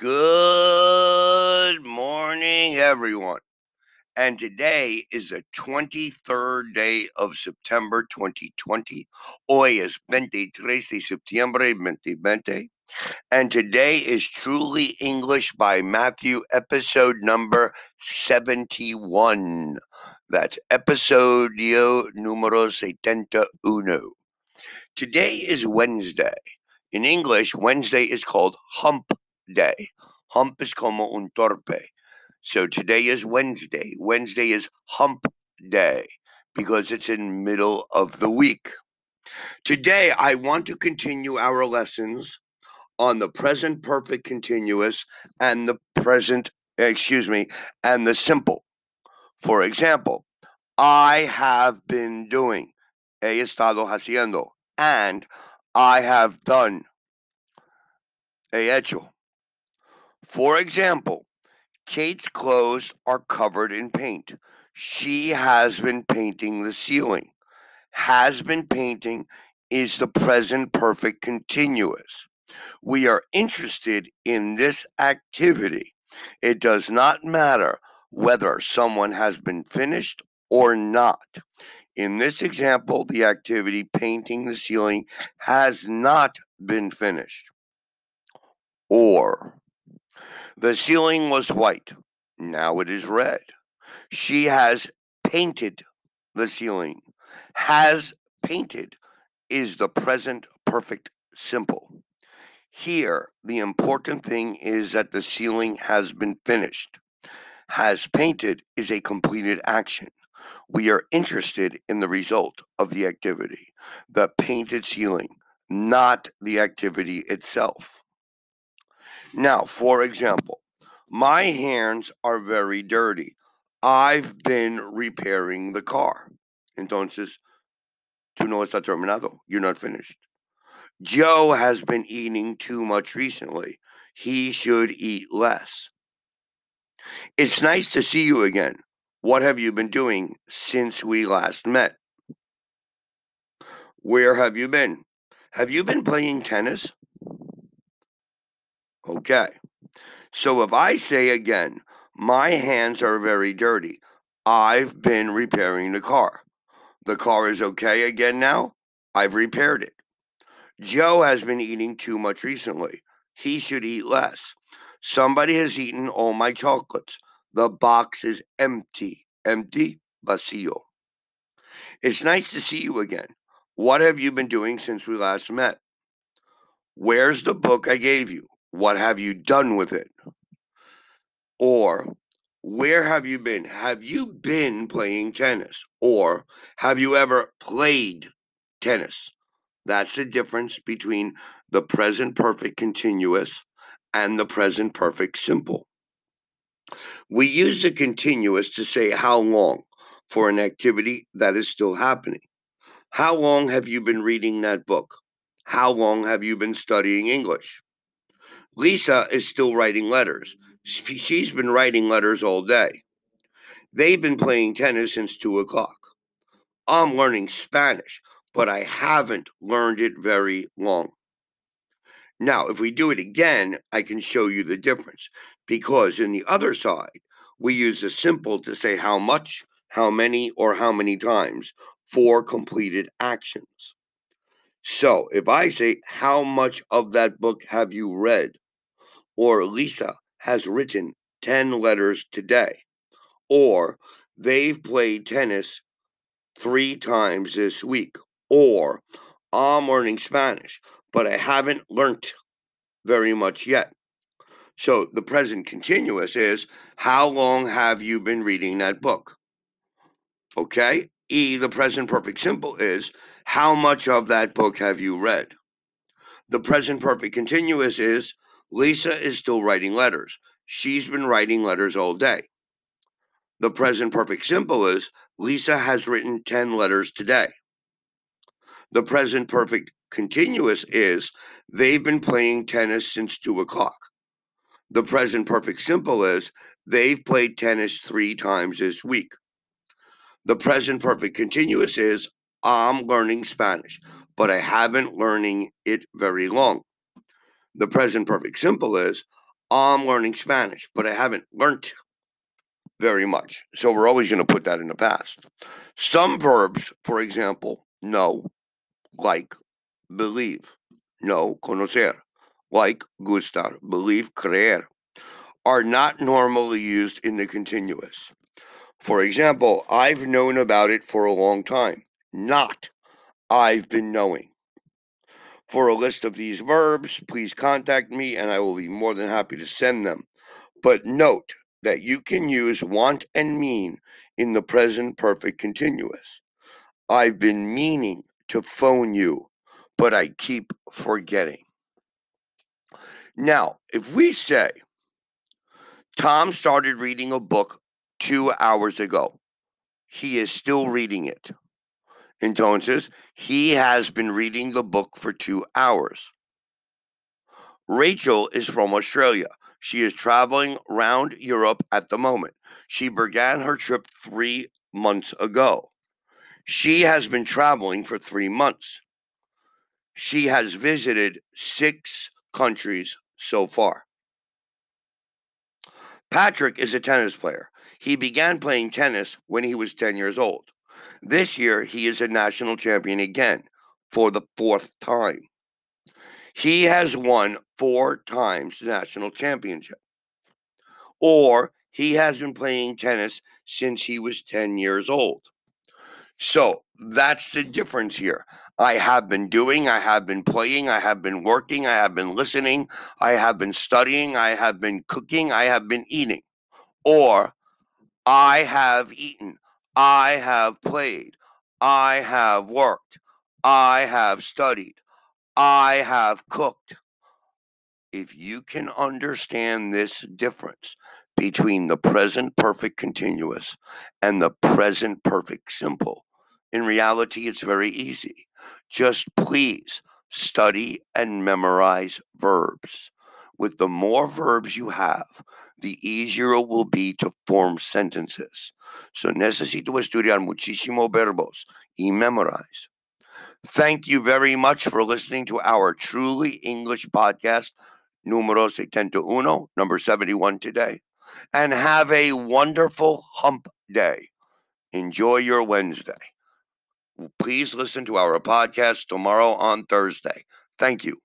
Good morning, everyone. And today is the 23rd day of September 2020. Hoy es 23 de septiembre 2020. And today is Truly English by Matthew, episode number 71. That's episodio número 71. Today is Wednesday. In English, Wednesday is called Hump Day. Hump is como un torpe. So today is Wednesday. Wednesday is Hump Day because it's in middle of the week. Today, I want to continue our lessons on the present perfect continuous and the present, excuse me, and the simple. For example, I have been doing, he estado haciendo, and I have done, he hecho. For example, Kate's clothes are covered in paint. She has been painting the ceiling. Has been painting is the present perfect continuous. We are interested in this activity. It does not matter whether someone has been finished or not. In this example, the activity painting the ceiling has not been finished. Or the ceiling was white. Now it is red. She has painted the ceiling. Has painted is the present perfect simple. Here, the important thing is that the ceiling has been finished. Has painted is a completed action. We are interested in the result of the activity, the painted ceiling, not the activity itself. Now, for example, my hands are very dirty. I've been repairing the car. Entonces, tú no está terminado. You're not finished. Joe has been eating too much recently. He should eat less. It's nice to see you again. What have you been doing since we last met? Where have you been? Have you been playing tennis? Okay. So if I say again, my hands are very dirty, I've been repairing the car. The car is okay again now. I've repaired it. Joe has been eating too much recently. He should eat less. Somebody has eaten all my chocolates. The box is empty. Empty, vacío. It's nice to see you again. What have you been doing since we last met? Where's the book I gave you? What have you done with it? Or where have you been? Have you been playing tennis? Or have you ever played tennis? That's the difference between the present perfect continuous and the present perfect simple. We use the continuous to say how long for an activity that is still happening. How long have you been reading that book? How long have you been studying English? Lisa is still writing letters. She's been writing letters all day. They've been playing tennis since two o'clock. I'm learning Spanish, but I haven't learned it very long. Now, if we do it again, I can show you the difference because in the other side, we use the simple to say how much, how many, or how many times for completed actions. So if I say, How much of that book have you read? Or Lisa has written 10 letters today. Or they've played tennis three times this week. Or I'm learning Spanish, but I haven't learned very much yet. So the present continuous is How long have you been reading that book? Okay. E, the present perfect simple is How much of that book have you read? The present perfect continuous is Lisa is still writing letters. She's been writing letters all day. The present perfect simple is Lisa has written 10 letters today. The present perfect continuous is they've been playing tennis since 2 o'clock. The present perfect simple is they've played tennis three times this week. The present perfect continuous is I'm learning Spanish, but I haven't learning it very long. The present perfect simple is I'm learning Spanish, but I haven't learned very much. So we're always going to put that in the past. Some verbs, for example, know, like, believe, know, conocer, like, gustar, believe, creer, are not normally used in the continuous. For example, I've known about it for a long time, not I've been knowing. For a list of these verbs, please contact me and I will be more than happy to send them. But note that you can use want and mean in the present perfect continuous. I've been meaning to phone you, but I keep forgetting. Now, if we say, Tom started reading a book two hours ago, he is still reading it. Entonces, he has been reading the book for two hours. Rachel is from Australia. She is traveling around Europe at the moment. She began her trip three months ago. She has been traveling for three months. She has visited six countries so far. Patrick is a tennis player. He began playing tennis when he was 10 years old. This year, he is a national champion again for the fourth time. He has won four times the national championship. Or he has been playing tennis since he was 10 years old. So that's the difference here. I have been doing, I have been playing, I have been working, I have been listening, I have been studying, I have been cooking, I have been eating. Or I have eaten, I have played, I have worked, I have studied, I have cooked. If you can understand this difference between the present perfect continuous and the present perfect simple, in reality, it's very easy. Just please study and memorize verbs. With the more verbs you have, the easier it will be to form sentences. So necesito estudiar muchísimo verbos y memorize. Thank you very much for listening to our Truly English podcast, numero 71, number 71 today. And have a wonderful hump day. Enjoy your Wednesday. Please listen to our podcast tomorrow on Thursday. Thank you.